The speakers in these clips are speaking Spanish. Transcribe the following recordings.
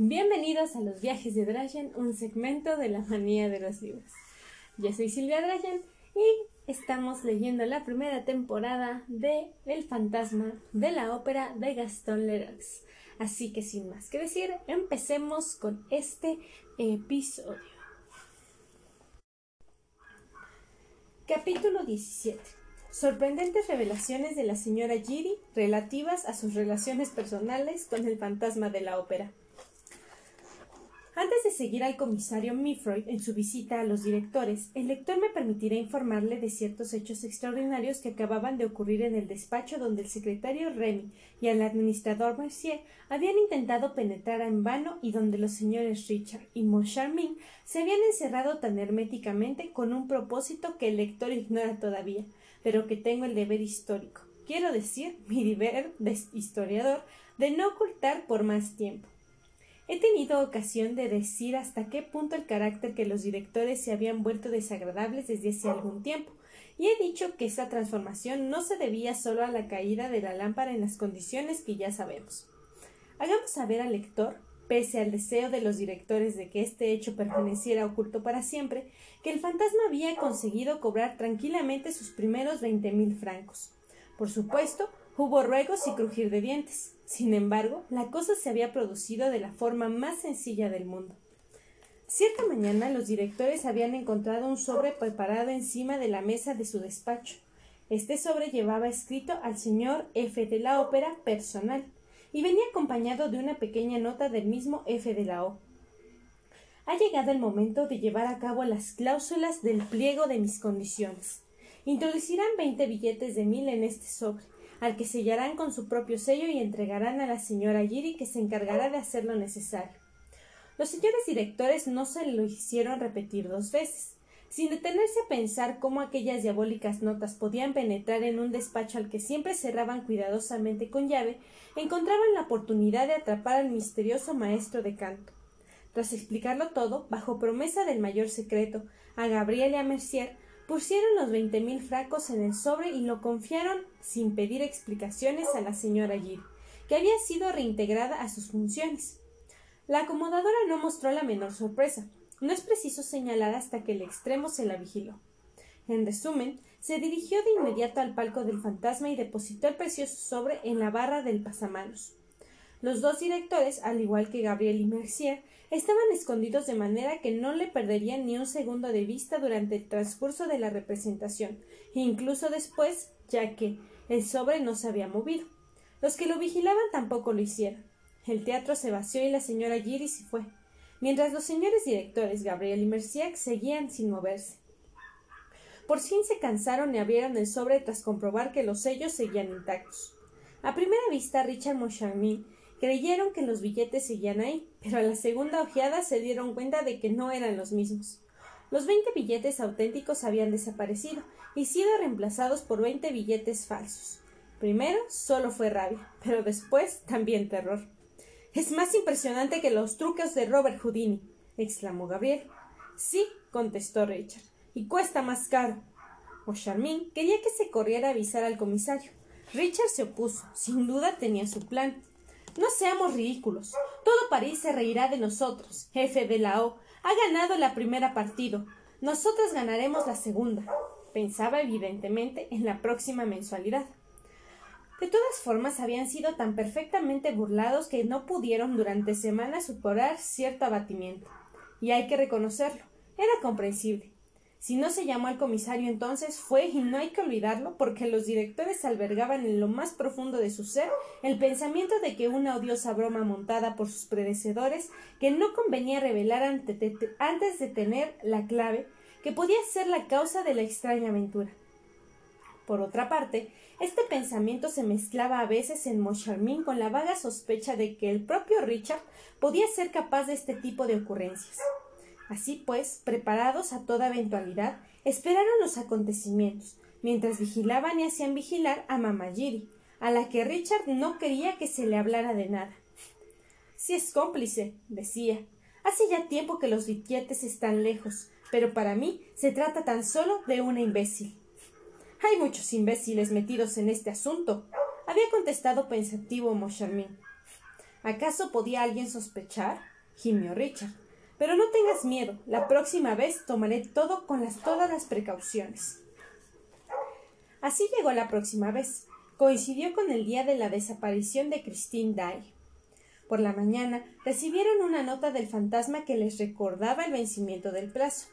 Bienvenidos a los viajes de Dragon, un segmento de la manía de los libros. Yo soy Silvia Dragon y estamos leyendo la primera temporada de El fantasma de la ópera de Gaston Leroux. Así que sin más que decir, empecemos con este episodio. Capítulo 17. Sorprendentes revelaciones de la señora Giri relativas a sus relaciones personales con el fantasma de la ópera. Antes de seguir al comisario Mifroyd en su visita a los directores, el lector me permitirá informarle de ciertos hechos extraordinarios que acababan de ocurrir en el despacho donde el secretario Remy y el administrador Mercier habían intentado penetrar en vano y donde los señores Richard y Moncharmin se habían encerrado tan herméticamente con un propósito que el lector ignora todavía, pero que tengo el deber histórico, quiero decir, mi deber de historiador, de no ocultar por más tiempo. He tenido ocasión de decir hasta qué punto el carácter que los directores se habían vuelto desagradables desde hace algún tiempo, y he dicho que esa transformación no se debía solo a la caída de la lámpara en las condiciones que ya sabemos. Hagamos saber al lector, pese al deseo de los directores de que este hecho permaneciera oculto para siempre, que el fantasma había conseguido cobrar tranquilamente sus primeros veinte mil francos. Por supuesto, hubo ruegos y crujir de dientes. Sin embargo, la cosa se había producido de la forma más sencilla del mundo. Cierta mañana los directores habían encontrado un sobre preparado encima de la mesa de su despacho. Este sobre llevaba escrito al señor F de la ópera personal y venía acompañado de una pequeña nota del mismo F de la O. Ha llegado el momento de llevar a cabo las cláusulas del pliego de mis condiciones. Introducirán veinte billetes de mil en este sobre al que sellarán con su propio sello y entregarán a la señora Giri que se encargará de hacer lo necesario. Los señores directores no se lo hicieron repetir dos veces. Sin detenerse a pensar cómo aquellas diabólicas notas podían penetrar en un despacho al que siempre cerraban cuidadosamente con llave, encontraban la oportunidad de atrapar al misterioso maestro de canto. Tras explicarlo todo, bajo promesa del mayor secreto, a Gabriel y a Mercier, pusieron los veinte mil francos en el sobre y lo confiaron sin pedir explicaciones a la señora Gil, que había sido reintegrada a sus funciones. La acomodadora no mostró la menor sorpresa. No es preciso señalar hasta que el extremo se la vigiló. En resumen, se dirigió de inmediato al palco del fantasma y depositó el precioso sobre en la barra del pasamanos. Los dos directores, al igual que Gabriel y Mercier, estaban escondidos de manera que no le perderían ni un segundo de vista durante el transcurso de la representación, e incluso después, ya que el sobre no se había movido. Los que lo vigilaban tampoco lo hicieron. El teatro se vació y la señora Giri se fue, mientras los señores directores Gabriel y Mercier seguían sin moverse. Por fin se cansaron y abrieron el sobre tras comprobar que los sellos seguían intactos. A primera vista, Richard Moncharmin Creyeron que los billetes seguían ahí, pero a la segunda ojeada se dieron cuenta de que no eran los mismos. Los veinte billetes auténticos habían desaparecido y sido reemplazados por veinte billetes falsos. Primero solo fue rabia, pero después también terror. Es más impresionante que los trucos de Robert Houdini, exclamó Gabriel. Sí, contestó Richard, y cuesta más caro. O Charmin quería que se corriera a avisar al comisario. Richard se opuso. Sin duda tenía su plan. No seamos ridículos. Todo París se reirá de nosotros. Jefe de la O ha ganado la primera partido. Nosotras ganaremos la segunda. Pensaba evidentemente en la próxima mensualidad. De todas formas, habían sido tan perfectamente burlados que no pudieron durante semanas superar cierto abatimiento. Y hay que reconocerlo. Era comprensible. Si no se llamó al comisario entonces fue, y no hay que olvidarlo, porque los directores albergaban en lo más profundo de su ser el pensamiento de que una odiosa broma montada por sus predecesores que no convenía revelar antes de tener la clave que podía ser la causa de la extraña aventura. Por otra parte, este pensamiento se mezclaba a veces en Moncharmin con la vaga sospecha de que el propio Richard podía ser capaz de este tipo de ocurrencias. Así pues, preparados a toda eventualidad, esperaron los acontecimientos, mientras vigilaban y hacían vigilar a Mamá Giri, a la que Richard no quería que se le hablara de nada. Si es cómplice, decía. Hace ya tiempo que los billetes están lejos, pero para mí se trata tan solo de una imbécil. Hay muchos imbéciles metidos en este asunto, había contestado pensativo Moncharmin. ¿Acaso podía alguien sospechar? gimió Richard. Pero no tengas miedo, la próxima vez tomaré todo con las, todas las precauciones. Así llegó la próxima vez. Coincidió con el día de la desaparición de Christine Dye. Por la mañana recibieron una nota del fantasma que les recordaba el vencimiento del plazo.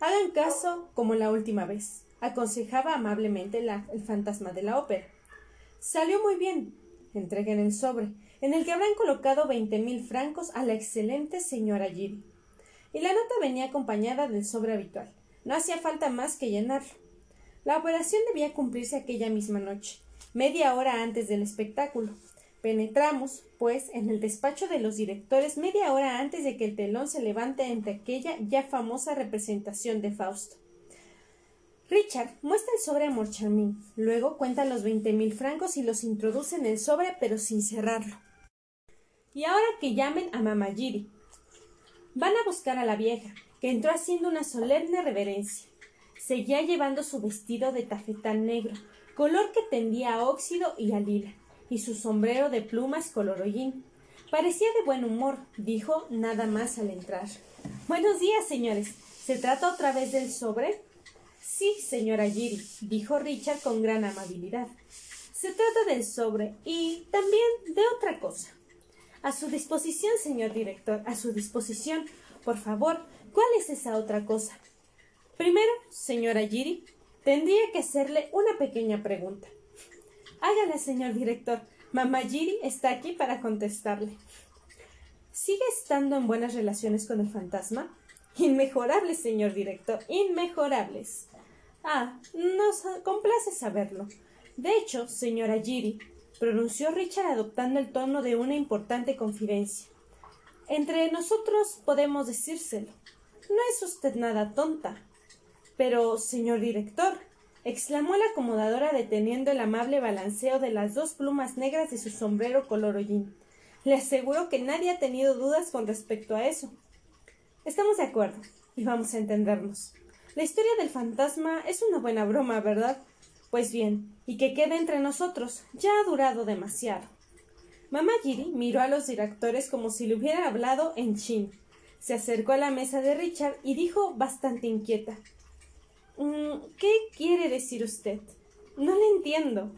Hagan caso como la última vez, aconsejaba amablemente el fantasma de la ópera. Salió muy bien. Entreguen el sobre, en el que habrán colocado veinte mil francos a la excelente señora Giri. Y la nota venía acompañada del sobre habitual. No hacía falta más que llenarlo. La operación debía cumplirse aquella misma noche, media hora antes del espectáculo. Penetramos, pues, en el despacho de los directores media hora antes de que el telón se levante ante aquella ya famosa representación de Fausto. Richard muestra el sobre a Morcharmin, luego cuenta los veinte mil francos y los introduce en el sobre pero sin cerrarlo. Y ahora que llamen a Mamá Giri. Van a buscar a la vieja, que entró haciendo una solemne reverencia. Seguía llevando su vestido de tafetán negro, color que tendía a óxido y a lila, y su sombrero de plumas color hollín. Parecía de buen humor, dijo nada más al entrar. Buenos días, señores. ¿Se trata otra vez del sobre? Sí, señora Giri, dijo Richard con gran amabilidad. Se trata del sobre y también de otra cosa. A su disposición, señor director, a su disposición. Por favor, ¿cuál es esa otra cosa? Primero, señora Giri, tendría que hacerle una pequeña pregunta. Hágala, señor director. Mamá Giri está aquí para contestarle. ¿Sigue estando en buenas relaciones con el fantasma? Inmejorables, señor director, inmejorables. Ah, nos complace saberlo. De hecho, señora Giri, pronunció Richard adoptando el tono de una importante confidencia. Entre nosotros podemos decírselo. No es usted nada tonta. Pero, señor director, exclamó la acomodadora deteniendo el amable balanceo de las dos plumas negras de su sombrero color hollín. Le aseguro que nadie ha tenido dudas con respecto a eso. Estamos de acuerdo, y vamos a entendernos. La historia del fantasma es una buena broma, ¿verdad? Pues bien, y que quede entre nosotros. Ya ha durado demasiado. Mamá Giri miró a los directores como si le hubieran hablado en chin. Se acercó a la mesa de Richard y dijo bastante inquieta mm, ¿Qué quiere decir usted? No le entiendo.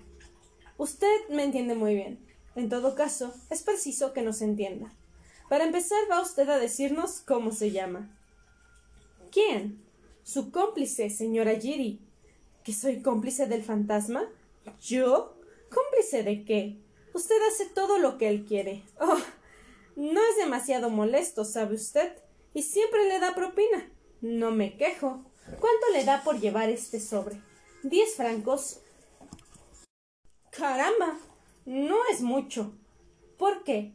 Usted me entiende muy bien. En todo caso, es preciso que nos entienda. Para empezar, va usted a decirnos cómo se llama. ¿Quién? Su cómplice, señora Giri. ¿Que soy cómplice del fantasma? ¿Yo? ¿Cómplice de qué? Usted hace todo lo que él quiere. Oh. No es demasiado molesto, sabe usted, y siempre le da propina. No me quejo. ¿Cuánto le da por llevar este sobre? Diez francos. Caramba. No es mucho. ¿Por qué?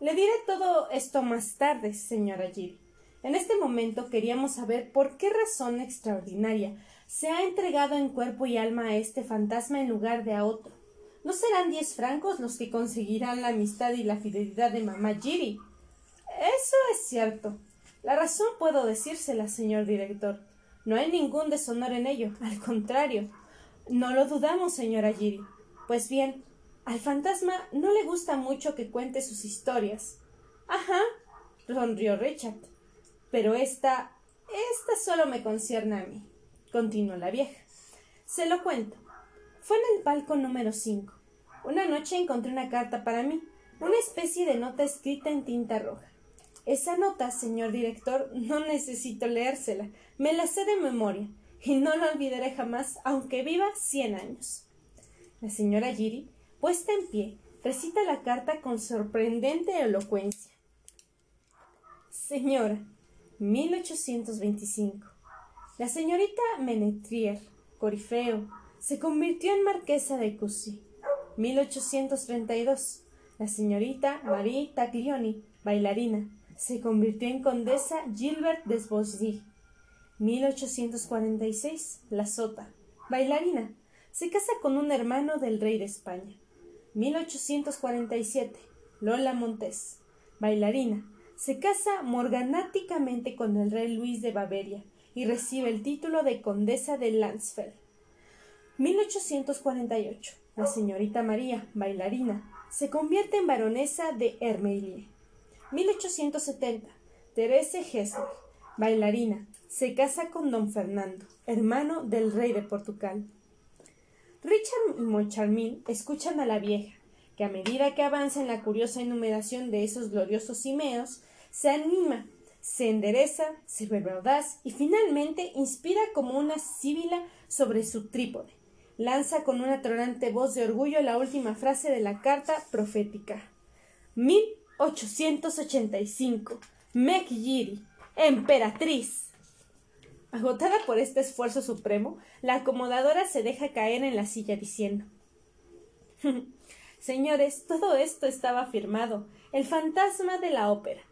Le diré todo esto más tarde, señora Giri. En este momento queríamos saber por qué razón extraordinaria se ha entregado en cuerpo y alma a este fantasma en lugar de a otro. ¿No serán diez francos los que conseguirán la amistad y la fidelidad de mamá Giri? Eso es cierto. La razón puedo decírsela, señor director. No hay ningún deshonor en ello. Al contrario. No lo dudamos, señora Giri. Pues bien, al fantasma no le gusta mucho que cuente sus historias. Ajá, sonrió Richard. Pero esta. esta solo me concierne a mí, continuó la vieja. Se lo cuento. Fue en el palco número cinco. Una noche encontré una carta para mí, una especie de nota escrita en tinta roja. Esa nota, señor director, no necesito leérsela, me la sé de memoria, y no la olvidaré jamás, aunque viva cien años. La señora Giri, puesta en pie, recita la carta con sorprendente elocuencia. Señora, 1825. La señorita Menetrier, Corifeo, se convirtió en marquesa de Coucy. 1832. La señorita Marie Taglioni, bailarina, se convirtió en condesa Gilbert Desbosdy. 1846. La sota, bailarina, se casa con un hermano del rey de España. 1847. Lola Montes, bailarina, se casa morganáticamente con el rey Luis de Baviera y recibe el título de condesa de Landsfeld. 1848. La señorita María, bailarina, se convierte en baronesa de Hermelie. 1870. Therese Hessler, bailarina, se casa con don Fernando, hermano del rey de Portugal. Richard y Moncharmin escuchan a la vieja, que a medida que avanza en la curiosa enumeración de esos gloriosos cimeos, se anima, se endereza, se vuelve audaz y finalmente inspira como una síbila sobre su trípode. Lanza con una tronante voz de orgullo la última frase de la carta profética. 1885. Meg emperatriz. Agotada por este esfuerzo supremo, la acomodadora se deja caer en la silla diciendo Señores, todo esto estaba firmado. El fantasma de la ópera.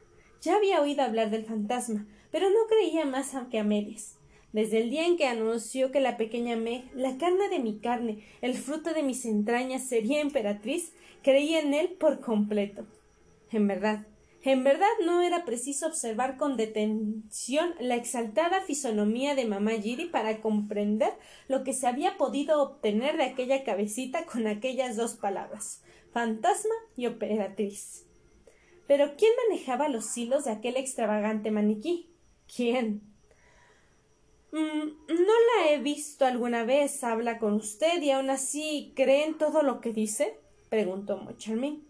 Ya había oído hablar del fantasma, pero no creía más que a medias. Desde el día en que anunció que la pequeña Meg, la carne de mi carne, el fruto de mis entrañas, sería emperatriz, creí en él por completo. En verdad, en verdad no era preciso observar con detención la exaltada fisonomía de mamá Giri para comprender lo que se había podido obtener de aquella cabecita con aquellas dos palabras fantasma y operatriz. Pero ¿quién manejaba los hilos de aquel extravagante maniquí? ¿Quién? Mm, no la he visto alguna vez. Habla con usted y aún así cree en todo lo que dice? preguntó Mocharmin.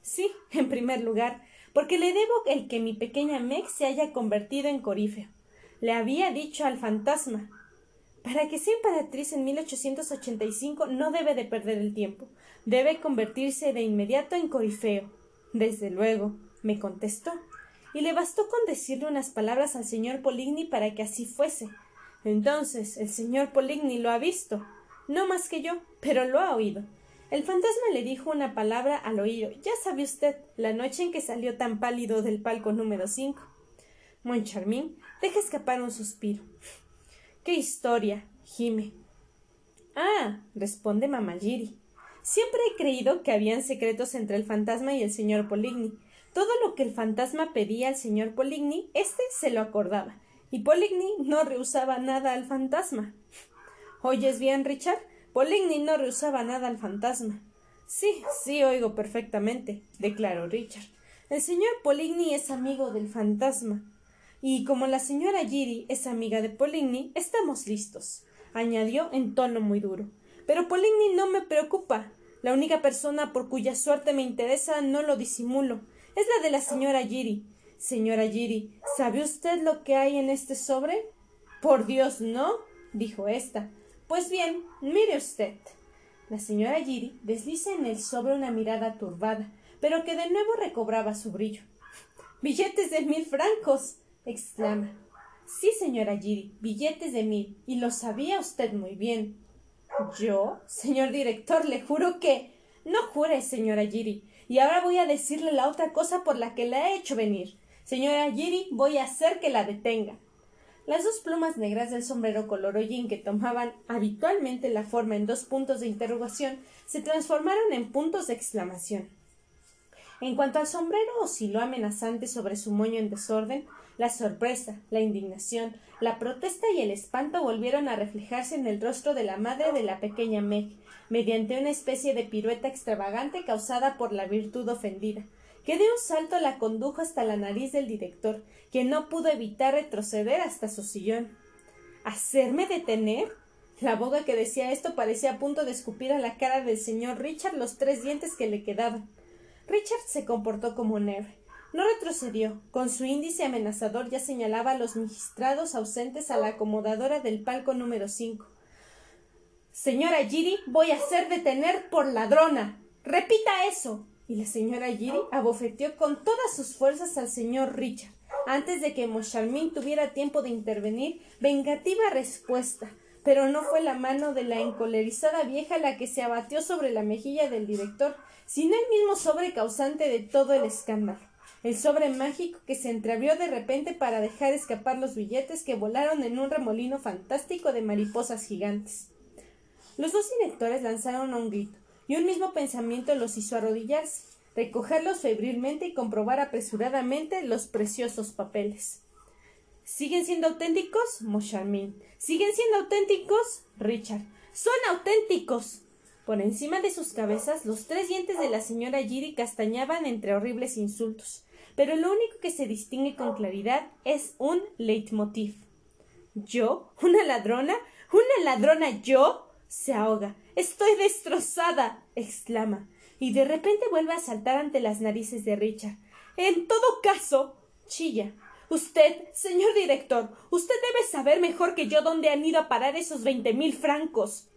Sí, en primer lugar, porque le debo el que mi pequeña Meg se haya convertido en corífeo. Le había dicho al fantasma. Para que sea emperatriz en 1885 no debe de perder el tiempo. Debe convertirse de inmediato en corifeo. Desde luego, me contestó. Y le bastó con decirle unas palabras al señor Poligny para que así fuese. Entonces, el señor Poligny lo ha visto. No más que yo, pero lo ha oído. El fantasma le dijo una palabra al oído. Ya sabe usted, la noche en que salió tan pálido del palco número cinco. Moncharmín deja escapar un suspiro. ¡Qué historia! gime. Ah, responde Mamagiri. Siempre he creído que habían secretos entre el fantasma y el señor Poligny. Todo lo que el fantasma pedía al señor Poligny, éste se lo acordaba, y Poligny no rehusaba nada al fantasma. ¿Oyes bien, Richard? Poligny no rehusaba nada al fantasma. Sí, sí, oigo perfectamente, declaró Richard. El señor Poligny es amigo del fantasma. Y como la señora Giri es amiga de Poligny, estamos listos, añadió en tono muy duro. Pero Poligny no me preocupa. La única persona por cuya suerte me interesa no lo disimulo. Es la de la señora Giri. Señora Giri, ¿sabe usted lo que hay en este sobre? Por Dios, no, dijo ésta. Pues bien, mire usted. La señora Giri desliza en el sobre una mirada turbada, pero que de nuevo recobraba su brillo. Billetes de mil francos. exclama. Sí, señora Giri, billetes de mil, y lo sabía usted muy bien. ¿Yo? Señor director, le juro que. No jure, señora Giri. Y ahora voy a decirle la otra cosa por la que la he hecho venir. Señora Giri, voy a hacer que la detenga. Las dos plumas negras del sombrero color hollín que tomaban habitualmente la forma en dos puntos de interrogación se transformaron en puntos de exclamación. En cuanto al sombrero osciló amenazante sobre su moño en desorden, la sorpresa, la indignación, la protesta y el espanto volvieron a reflejarse en el rostro de la madre de la pequeña Meg, mediante una especie de pirueta extravagante causada por la virtud ofendida que de un salto la condujo hasta la nariz del director, que no pudo evitar retroceder hasta su sillón. ¿Hacerme detener? La boca que decía esto parecía a punto de escupir a la cara del señor Richard los tres dientes que le quedaban. Richard se comportó como un héroe. No retrocedió. Con su índice amenazador ya señalaba a los magistrados ausentes a la acomodadora del palco número cinco. Señora Giri, voy a hacer detener por ladrona. Repita eso y la señora Giri abofeteó con todas sus fuerzas al señor Richard. Antes de que Moncharmin tuviera tiempo de intervenir, vengativa respuesta, pero no fue la mano de la encolerizada vieja la que se abatió sobre la mejilla del director, sino el mismo sobre causante de todo el escándalo, el sobre mágico que se entreabrió de repente para dejar escapar los billetes que volaron en un remolino fantástico de mariposas gigantes. Los dos directores lanzaron un grito y un mismo pensamiento los hizo arrodillarse, recogerlos febrilmente y comprobar apresuradamente los preciosos papeles. ¿Siguen siendo auténticos? Moncharmin. ¿Siguen siendo auténticos? Richard. Son auténticos. Por encima de sus cabezas, los tres dientes de la señora Giri castañaban entre horribles insultos, pero lo único que se distingue con claridad es un leitmotiv. ¿Yo? ¿Una ladrona? ¿Una ladrona yo? se ahoga. Estoy destrozada. exclama. Y de repente vuelve a saltar ante las narices de Richard. En todo caso. chilla. Usted, señor director, usted debe saber mejor que yo dónde han ido a parar esos veinte mil francos.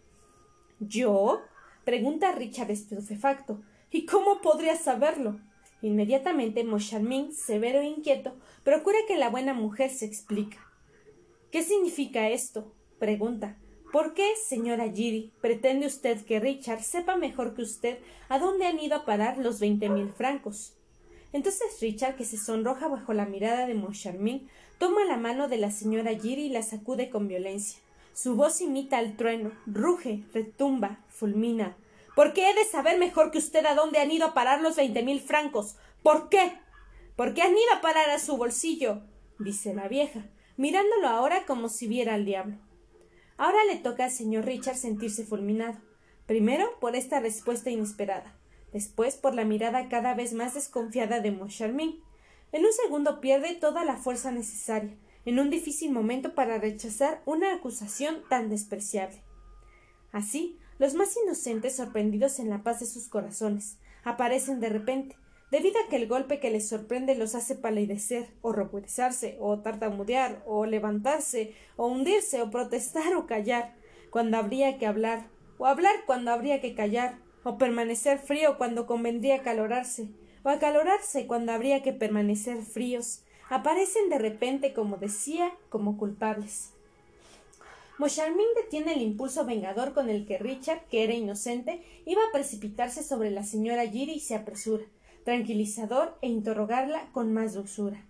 ¿Yo? pregunta Richard estupefacto. ¿Y cómo podría saberlo? Inmediatamente Moncharmin, severo e inquieto, procura que la buena mujer se explica. ¿Qué significa esto? pregunta. ¿Por qué, señora Giri, pretende usted que Richard sepa mejor que usted a dónde han ido a parar los veinte mil francos? Entonces Richard, que se sonroja bajo la mirada de Moncharmin, toma la mano de la señora Giri y la sacude con violencia. Su voz imita al trueno, ruge, retumba, fulmina. ¿Por qué he de saber mejor que usted a dónde han ido a parar los veinte mil francos? ¿Por qué? ¿Por qué han ido a parar a su bolsillo? dice la vieja, mirándolo ahora como si viera al diablo. Ahora le toca al señor Richard sentirse fulminado, primero por esta respuesta inesperada, después por la mirada cada vez más desconfiada de Moncharmin. En un segundo pierde toda la fuerza necesaria, en un difícil momento para rechazar una acusación tan despreciable. Así, los más inocentes, sorprendidos en la paz de sus corazones, aparecen de repente, debido a que el golpe que les sorprende los hace palidecer, o ruborizarse, o tartamudear, o levantarse, o hundirse, o protestar, o callar, cuando habría que hablar, o hablar cuando habría que callar, o permanecer frío cuando convendría acalorarse, o acalorarse cuando habría que permanecer fríos, aparecen de repente, como decía, como culpables. Moncharmin detiene el impulso vengador con el que Richard, que era inocente, iba a precipitarse sobre la señora Giri y se apresura, tranquilizador, e interrogarla con más dulzura.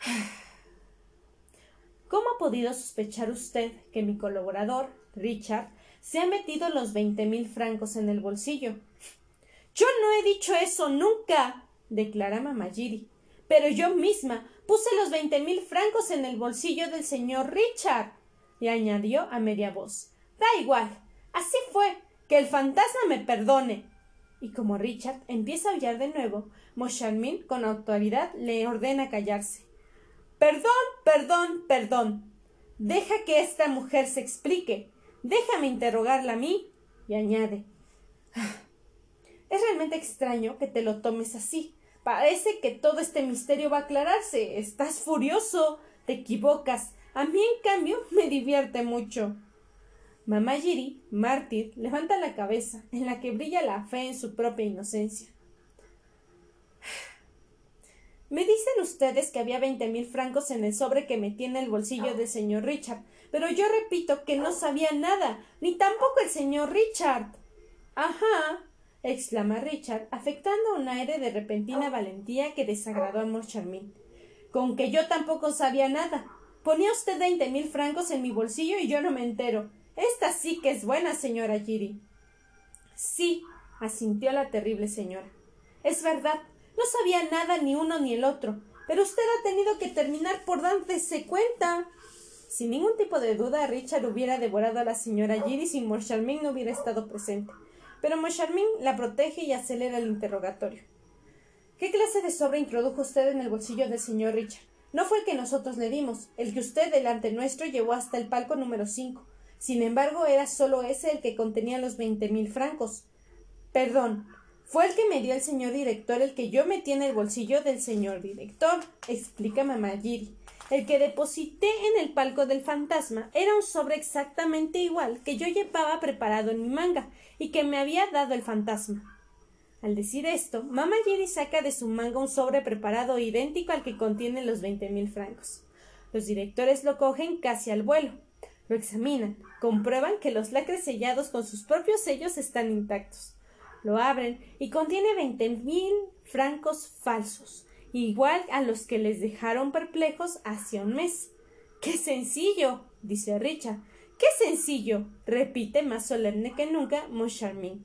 ¿Cómo ha podido sospechar usted que mi colaborador, Richard, se ha metido los veinte mil francos en el bolsillo? Yo no he dicho eso nunca, declara mamá Giri. Pero yo misma puse los veinte mil francos en el bolsillo del señor Richard. y añadió a media voz. Da igual. Así fue. Que el fantasma me perdone. Y como Richard empieza a aullar de nuevo, Moncharmin con autoridad le ordena callarse. Perdón, perdón, perdón. Deja que esta mujer se explique. Déjame interrogarla a mí. Y añade. Ah, es realmente extraño que te lo tomes así. Parece que todo este misterio va a aclararse. Estás furioso. Te equivocas. A mí, en cambio, me divierte mucho. Mamá Giri, mártir, levanta la cabeza, en la que brilla la fe en su propia inocencia. Me dicen ustedes que había veinte mil francos en el sobre que metí en el bolsillo del señor Richard, pero yo repito que no sabía nada, ni tampoco el señor Richard. Ajá, exclama Richard, afectando un aire de repentina valentía que desagradó a Moncharmin. Con que yo tampoco sabía nada. Ponía usted veinte mil francos en mi bolsillo y yo no me entero. Esta sí que es buena, señora Giri. Sí, asintió la terrible señora. Es verdad, no sabía nada ni uno ni el otro, pero usted ha tenido que terminar por darse cuenta. Sin ningún tipo de duda, Richard hubiera devorado a la señora Giri si Moncharmin no hubiera estado presente pero Moncharmin la protege y acelera el interrogatorio. ¿Qué clase de sobre introdujo usted en el bolsillo del señor Richard? No fue el que nosotros le dimos, el que usted delante nuestro llevó hasta el palco número cinco. Sin embargo, era solo ese el que contenía los veinte mil francos. Perdón, fue el que me dio el señor director el que yo metí en el bolsillo del señor director, explica mamá Giri. El que deposité en el palco del fantasma era un sobre exactamente igual que yo llevaba preparado en mi manga y que me había dado el fantasma. Al decir esto, mamá Jerry saca de su manga un sobre preparado idéntico al que contiene los veinte mil francos. Los directores lo cogen casi al vuelo. Lo examinan, comprueban que los lacres sellados con sus propios sellos están intactos. Lo abren y contiene veinte mil francos falsos, igual a los que les dejaron perplejos hace un mes. ¡Qué sencillo! dice Richard. ¡Qué sencillo! repite más solemne que nunca Moncharmin.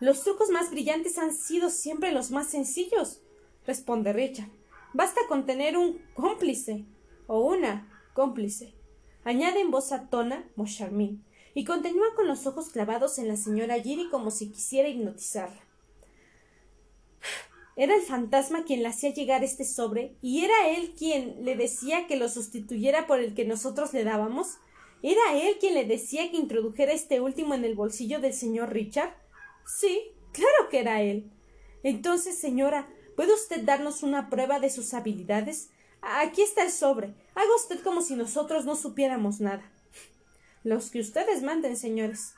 Los trucos más brillantes han sido siempre los más sencillos, responde Richard. Basta con tener un cómplice o una cómplice. Añade en voz atona Moncharmin. y continúa con los ojos clavados en la señora Giri como si quisiera hipnotizarla. Era el fantasma quien le hacía llegar este sobre y era él quien le decía que lo sustituyera por el que nosotros le dábamos. ¿Era él quien le decía que introdujera este último en el bolsillo del señor Richard? Sí, claro que era él. Entonces, señora, ¿puede usted darnos una prueba de sus habilidades? Aquí está el sobre. Haga usted como si nosotros no supiéramos nada. Los que ustedes manden, señores.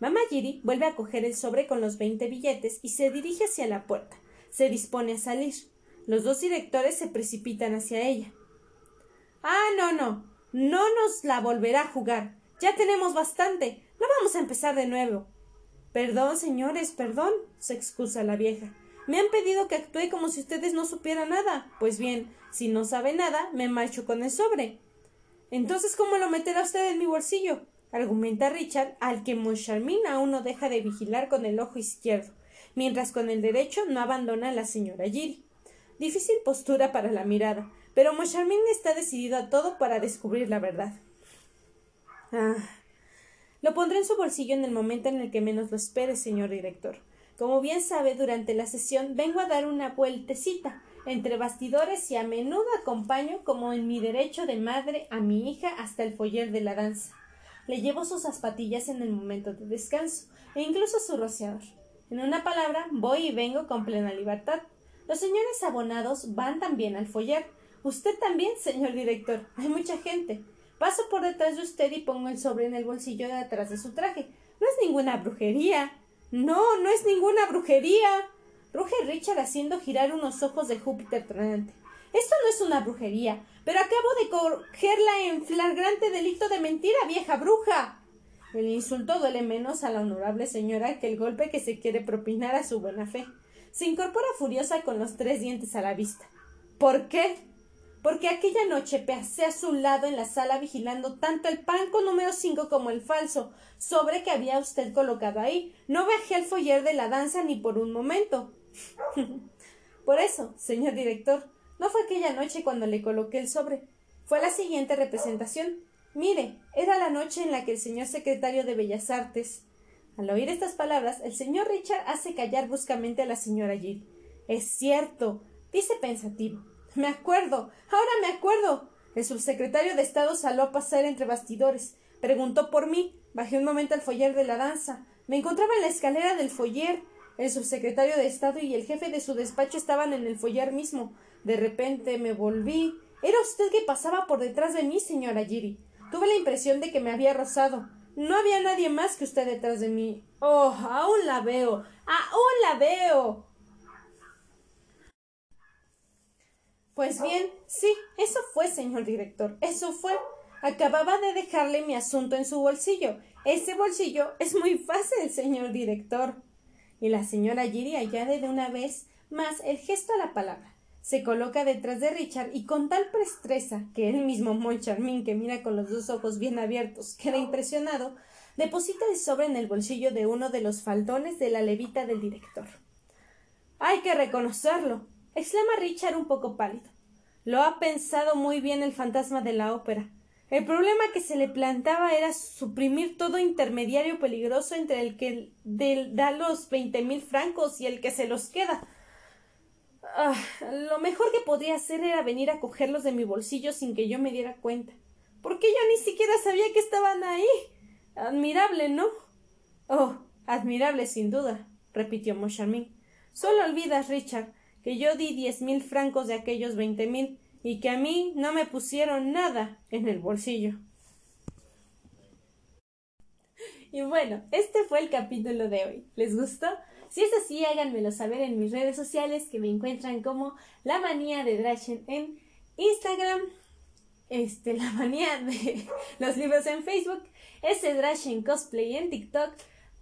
Mamá Giri vuelve a coger el sobre con los veinte billetes y se dirige hacia la puerta. Se dispone a salir. Los dos directores se precipitan hacia ella. Ah, no, no. No nos la volverá a jugar. Ya tenemos bastante. No vamos a empezar de nuevo. Perdón, señores, perdón, se excusa la vieja. Me han pedido que actúe como si ustedes no supieran nada. Pues bien, si no sabe nada, me marcho con el sobre. Entonces, ¿cómo lo meterá usted en mi bolsillo? argumenta Richard, al que Moncharmin aún no deja de vigilar con el ojo izquierdo, mientras con el derecho no abandona a la señora Giri. Difícil postura para la mirada, pero Moncharmin está decidido a todo para descubrir la verdad. Ah. Lo pondré en su bolsillo en el momento en el que menos lo espere, señor director. Como bien sabe, durante la sesión vengo a dar una vueltecita entre bastidores y a menudo acompaño como en mi derecho de madre a mi hija hasta el foyer de la danza. Le llevo sus zapatillas en el momento de descanso e incluso su rociador. En una palabra, voy y vengo con plena libertad. Los señores abonados van también al foyer. Usted también, señor director. Hay mucha gente. Paso por detrás de usted y pongo el sobre en el bolsillo de atrás de su traje. No es ninguna brujería. No, no es ninguna brujería. Ruge Richard haciendo girar unos ojos de Júpiter tronante. Esto no es una brujería, pero acabo de cogerla en flagrante delito de mentira, vieja bruja. El insulto duele menos a la honorable señora que el golpe que se quiere propinar a su buena fe. Se incorpora furiosa con los tres dientes a la vista. ¿Por qué? porque aquella noche pasé a su lado en la sala vigilando tanto el panco número cinco como el falso sobre que había usted colocado ahí. No bajé al foyer de la danza ni por un momento. por eso, señor director, no fue aquella noche cuando le coloqué el sobre. Fue la siguiente representación. Mire, era la noche en la que el señor secretario de Bellas Artes. Al oír estas palabras, el señor Richard hace callar bruscamente a la señora Jill. Es cierto, dice pensativo. Me acuerdo. Ahora me acuerdo. El subsecretario de Estado salió a pasar entre bastidores. Preguntó por mí. Bajé un momento al foyer de la danza. Me encontraba en la escalera del foyer. El subsecretario de Estado y el jefe de su despacho estaban en el foyer mismo. De repente me volví. Era usted que pasaba por detrás de mí, señora Giri. Tuve la impresión de que me había rozado. No había nadie más que usted detrás de mí. Oh, aún la veo. Aún la veo. Pues bien, sí, eso fue, señor director, eso fue. Acababa de dejarle mi asunto en su bolsillo. Ese bolsillo es muy fácil, señor director. Y la señora Giri añade de una vez más el gesto a la palabra. Se coloca detrás de Richard y con tal prestreza que él mismo Moncharmin, que mira con los dos ojos bien abiertos, queda impresionado, deposita el sobre en el bolsillo de uno de los faldones de la levita del director. Hay que reconocerlo exclama Richard un poco pálido. Lo ha pensado muy bien el fantasma de la ópera. El problema que se le plantaba era suprimir todo intermediario peligroso entre el que da los veinte mil francos y el que se los queda. Ah, lo mejor que podría hacer era venir a cogerlos de mi bolsillo sin que yo me diera cuenta. Porque yo ni siquiera sabía que estaban ahí. Admirable, ¿no? Oh, admirable sin duda, repitió Moncharmin. Solo olvidas, Richard, que yo di diez mil francos de aquellos veinte mil y que a mí no me pusieron nada en el bolsillo. Y bueno, este fue el capítulo de hoy. ¿Les gustó? Si es así, háganmelo saber en mis redes sociales que me encuentran como la manía de Drachen en Instagram, este, la manía de los libros en Facebook, ese Drachen Cosplay en TikTok,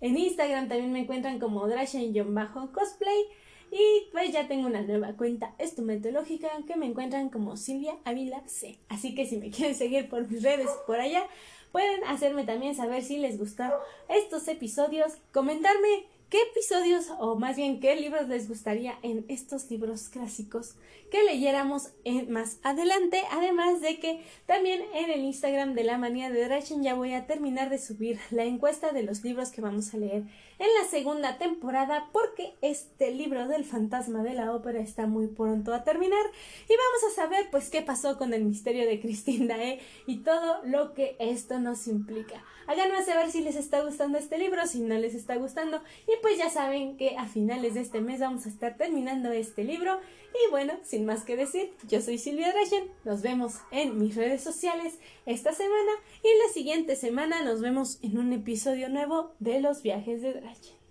en Instagram también me encuentran como Drachen-cosplay. Y pues ya tengo una nueva cuenta estomatológica que me encuentran como Silvia Ávila C. Así que si me quieren seguir por mis redes por allá, pueden hacerme también saber si les gustaron estos episodios, comentarme qué episodios o más bien qué libros les gustaría en estos libros clásicos que leyéramos más adelante. Además de que también en el Instagram de la manía de Drachen ya voy a terminar de subir la encuesta de los libros que vamos a leer en la segunda temporada porque este libro del fantasma de la ópera está muy pronto a terminar. Y vamos a saber pues qué pasó con el misterio de Christine Dae y todo lo que esto nos implica. Háganme saber si les está gustando este libro, si no les está gustando. Y pues ya saben que a finales de este mes vamos a estar terminando este libro. Y bueno, sin más que decir, yo soy Silvia Drachen, nos vemos en mis redes sociales esta semana. Y la siguiente semana nos vemos en un episodio nuevo de los viajes de Drachen.